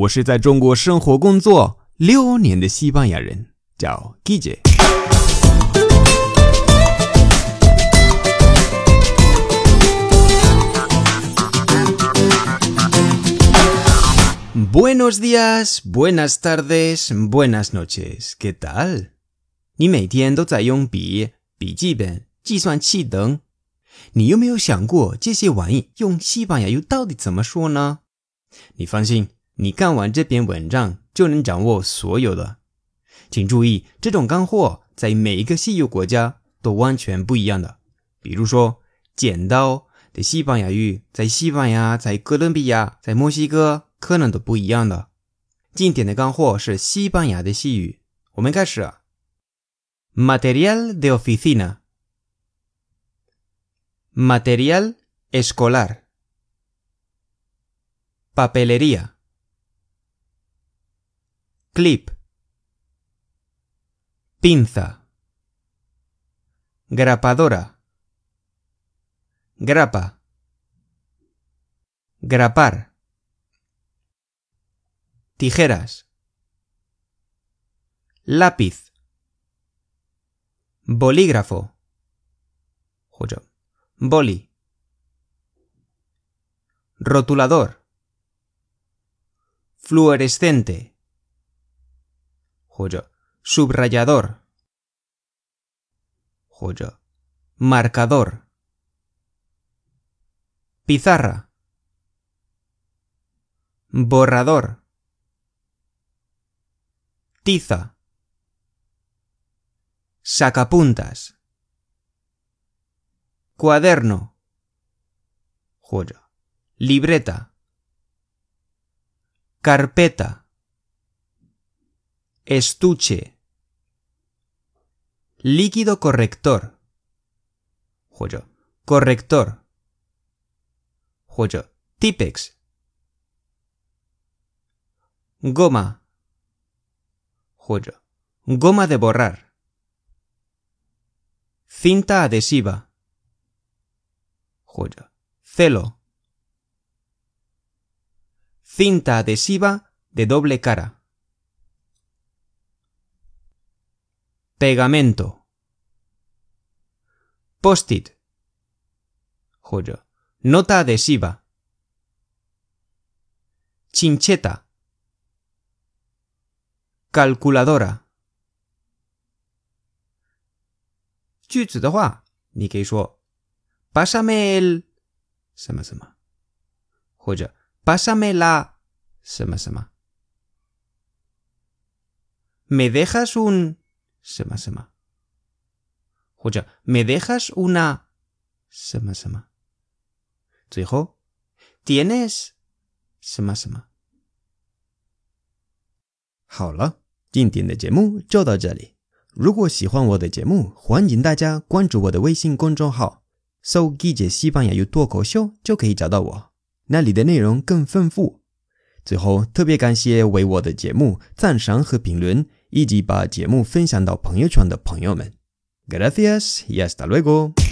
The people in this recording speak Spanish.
我是在中国生活工作六年的西班牙人，叫 Guille。Buenos días, buenas tardes, buenas noches. ¿Qué tal? 你每天都在用笔、笔记本、计算器等，你有没有想过这些玩意用西班牙语到底怎么说呢？你放心，你看完这篇文章就能掌握所有的。请注意，这种干货在每一个西语国家都完全不一样的。比如说，剪刀的西班牙语在西班牙、在哥伦比亚、在墨西哥可能都不一样的。今天的干货是西班牙的西语，我们开始。Material de oficina. Material escolar. Papelería. Clip. Pinza. Grapadora. Grapa. Grapar. Tijeras. Lápiz. Bolígrafo. Boli. Rotulador. Fluorescente. Subrayador. Marcador. Pizarra. Borrador. Tiza. Sacapuntas. Cuaderno. Libreta. Carpeta. Estuche. Líquido corrector. Corrector. Tipex. Goma. Goma de borrar. Cinta adhesiva. Celo. Cinta adhesiva de doble cara. Pegamento. Post-it. Nota adhesiva. Chincheta. Calculadora. 句子的话，你可以说 Pásame el 什么什么，或者 Pásame la 什么什么。Me dejas un 什么什么，或者 Me dejas una 什么什么。最后，Tienes 什么什么。好了，今天的节目就到这里。如果喜欢我的节目，欢迎大家关注我的微信公众号。搜“季姐西班牙语脱口秀”就可以找到我，那里的内容更丰富。最后，特别感谢为我的节目赞赏和评论，以及把节目分享到朋友圈的朋友们。Gracias y hasta luego。